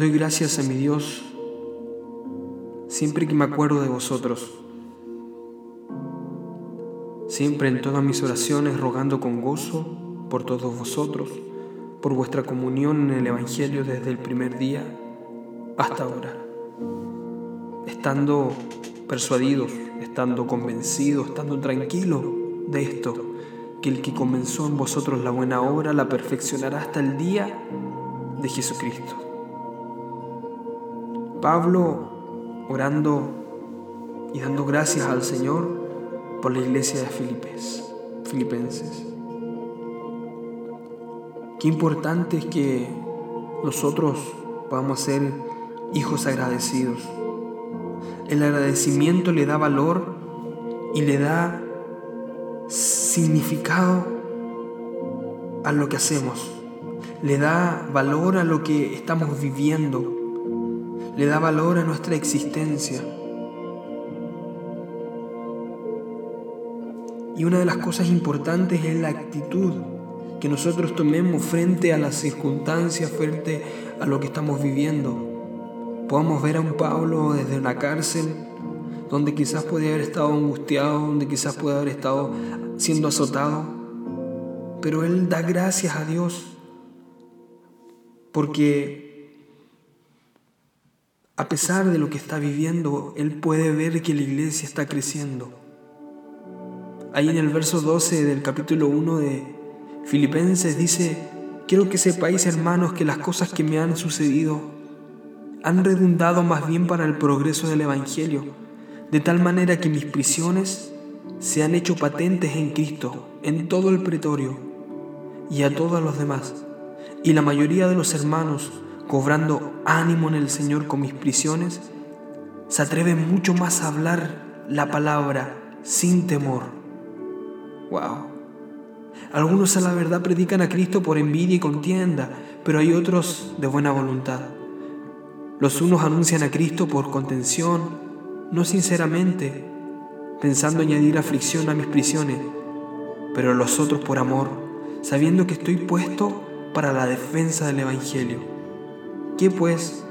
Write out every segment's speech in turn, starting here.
Doy gracias a mi Dios siempre que me acuerdo de vosotros. Siempre en todas mis oraciones rogando con gozo por todos vosotros, por vuestra comunión en el Evangelio desde el primer día hasta ahora. Estando persuadidos, estando convencidos, estando tranquilos de esto, que el que comenzó en vosotros la buena obra la perfeccionará hasta el día de Jesucristo. Pablo orando y dando gracias al Señor por la iglesia de Filipenses. Qué importante es que nosotros podamos ser hijos agradecidos. El agradecimiento le da valor y le da significado a lo que hacemos. Le da valor a lo que estamos viviendo. Le da valor a nuestra existencia. Y una de las cosas importantes es la actitud que nosotros tomemos frente a las circunstancias, frente a lo que estamos viviendo. Podamos ver a un Pablo desde una cárcel, donde quizás puede haber estado angustiado, donde quizás puede haber estado siendo azotado, pero él da gracias a Dios porque a pesar de lo que está viviendo, él puede ver que la iglesia está creciendo Ahí en el verso 12 del capítulo 1 de Filipenses dice, quiero que sepáis hermanos que las cosas que me han sucedido han redundado más bien para el progreso del Evangelio, de tal manera que mis prisiones se han hecho patentes en Cristo, en todo el pretorio y a todos los demás. Y la mayoría de los hermanos, cobrando ánimo en el Señor con mis prisiones, se atreven mucho más a hablar la palabra sin temor Wow. Algunos a la verdad predican a Cristo por envidia y contienda, pero hay otros de buena voluntad. Los unos anuncian a Cristo por contención, no sinceramente, pensando añadir aflicción a mis prisiones, pero los otros por amor, sabiendo que estoy puesto para la defensa del Evangelio. ¿Qué pues?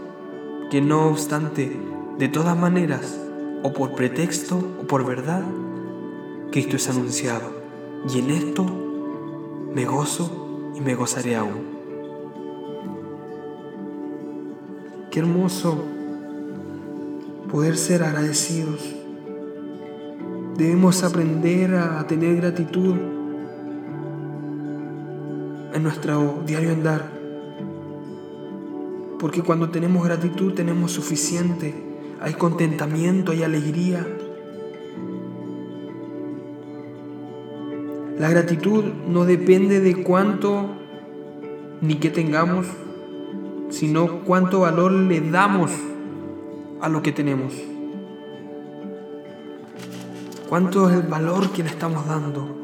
Que no obstante, de todas maneras, o por pretexto o por verdad, Cristo es anunciado y en esto me gozo y me gozaré aún. Qué hermoso poder ser agradecidos. Debemos aprender a tener gratitud en nuestro diario andar. Porque cuando tenemos gratitud tenemos suficiente. Hay contentamiento, hay alegría, La gratitud no depende de cuánto ni qué tengamos, sino cuánto valor le damos a lo que tenemos. ¿Cuánto es el valor que le estamos dando?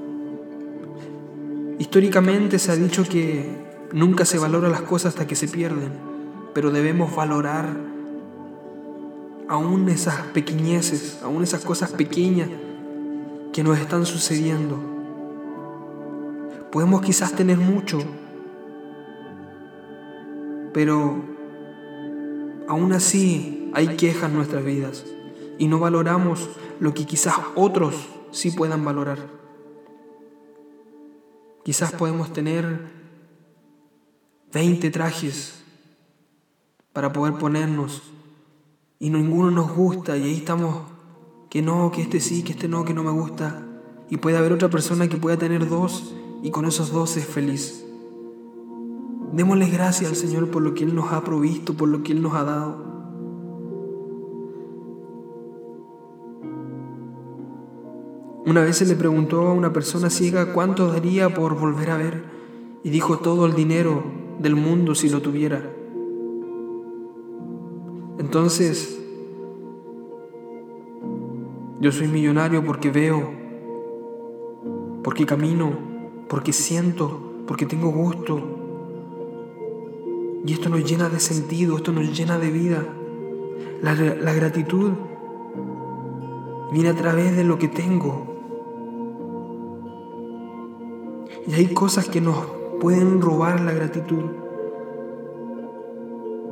Históricamente se ha dicho que nunca se valora las cosas hasta que se pierden, pero debemos valorar aún esas pequeñeces, aún esas cosas pequeñas que nos están sucediendo Podemos quizás tener mucho, pero aún así hay quejas en nuestras vidas y no valoramos lo que quizás otros sí puedan valorar. Quizás podemos tener 20 trajes para poder ponernos y ninguno nos gusta y ahí estamos que no, que este sí, que este no, que no me gusta. Y puede haber otra persona que pueda tener dos y con esos dos es feliz. Démosle gracias al Señor por lo que Él nos ha provisto, por lo que Él nos ha dado. Una vez se le preguntó a una persona ciega cuánto daría por volver a ver y dijo todo el dinero del mundo si lo tuviera. Entonces, yo soy millonario porque veo, porque camino, porque siento, porque tengo gusto. Y esto nos llena de sentido, esto nos llena de vida. La, gratitud viene a través de lo que tengo. Y hay cosas que nos pueden robar la gratitud.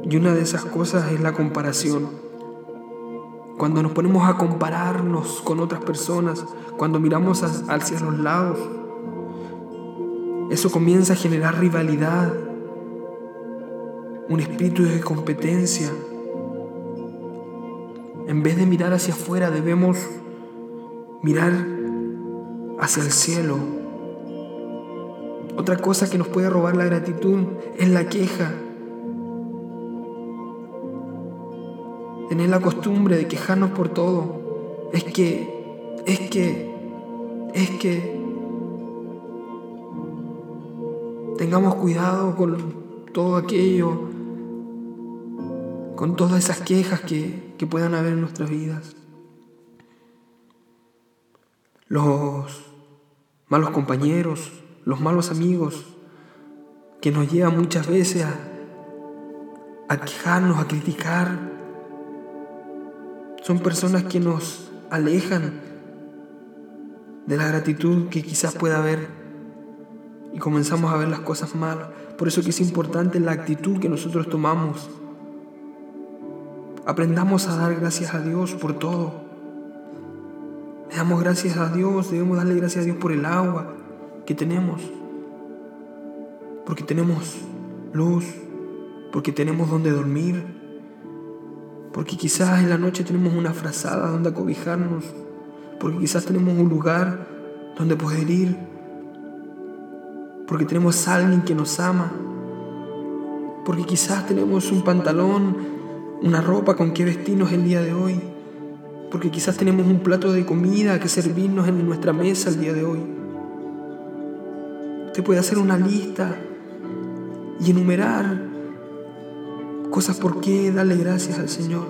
Y una de esas cosas es la comparación. Cuando nos ponemos a compararnos con otras personas, cuando miramos hacia los lados, eso comienza a generar rivalidad, un espíritu de competencia. En vez de mirar hacia afuera, debemos mirar hacia el cielo. Otra cosa que nos puede robar la gratitud es la queja. Tener la costumbre de quejarnos por todo. Es que, es que, es que. Tengamos cuidado con todo aquello, con todas esas quejas que, que puedan haber en nuestras vidas. Los malos compañeros, los malos amigos, que nos llevan muchas veces a, a quejarnos, a criticar, son personas que nos alejan de la gratitud que quizás pueda haber y comenzamos a ver las cosas mal. Por eso que es importante la actitud que nosotros tomamos. Aprendamos a dar gracias a Dios por todo. Le damos gracias a Dios, debemos darle gracias a Dios por el agua que tenemos. Porque tenemos luz, porque tenemos donde dormir, porque quizás en la noche tenemos una frazada donde acobijarnos, porque quizás tenemos un lugar donde poder ir. Porque tenemos a alguien que nos ama, porque quizás tenemos un pantalón, una ropa con que vestirnos el día de hoy, porque quizás tenemos un plato de comida que servirnos en nuestra mesa el día de hoy. Usted puede hacer una lista y enumerar cosas por qué darle gracias al Señor.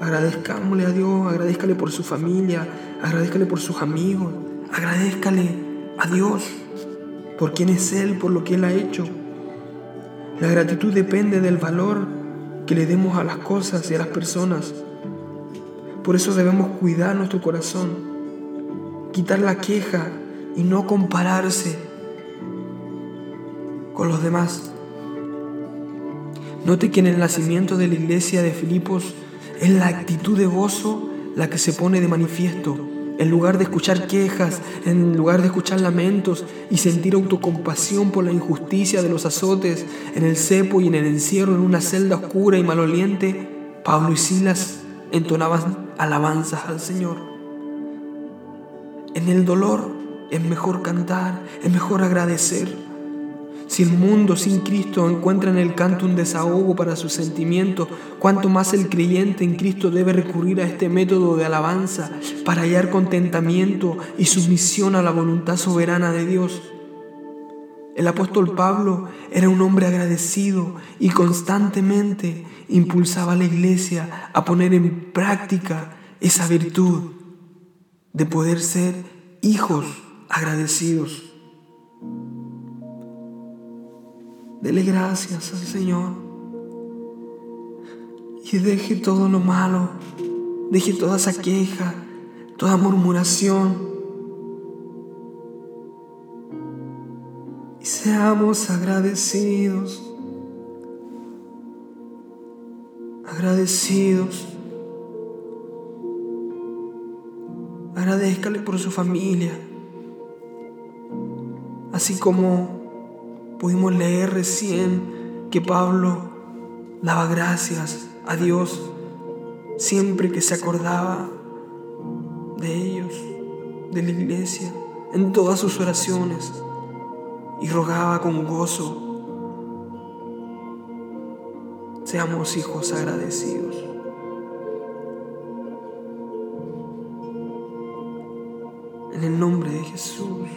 Agradezcámosle a Dios, agradezcale por su familia, agradezcale por sus amigos, agradezcale a Dios por quién es Él, por lo que Él ha hecho. La gratitud depende del valor que le demos a las cosas y a las personas. Por eso debemos cuidar nuestro corazón, quitar la queja y no compararse con los demás. Note que en el nacimiento de la iglesia de Filipos es la actitud de gozo la que se pone de manifiesto en lugar de escuchar quejas, en lugar de escuchar lamentos y sentir autocompasión por la injusticia de los azotes en el cepo y en el encierro en una celda oscura y maloliente, Pablo y Silas entonaban alabanzas al Señor. En el dolor es mejor cantar, es mejor agradecer. Si el mundo sin Cristo encuentra en el canto un desahogo para sus sentimientos, cuánto más el creyente en Cristo debe recurrir a este método de alabanza para hallar contentamiento y sumisión a la voluntad soberana de Dios. El apóstol Pablo era un hombre agradecido y constantemente impulsaba a la iglesia a poner en práctica esa virtud de poder ser hijos agradecidos. Dele gracias al Señor. Y deje todo lo malo. Deje toda esa queja, toda murmuración. Y seamos agradecidos. Agradecidos. Agradezcale por su familia. Así como Pudimos leer recién que Pablo daba gracias a Dios siempre que se acordaba de ellos, de la iglesia, en todas sus oraciones y rogaba con gozo. Seamos hijos agradecidos. En el nombre de Jesús.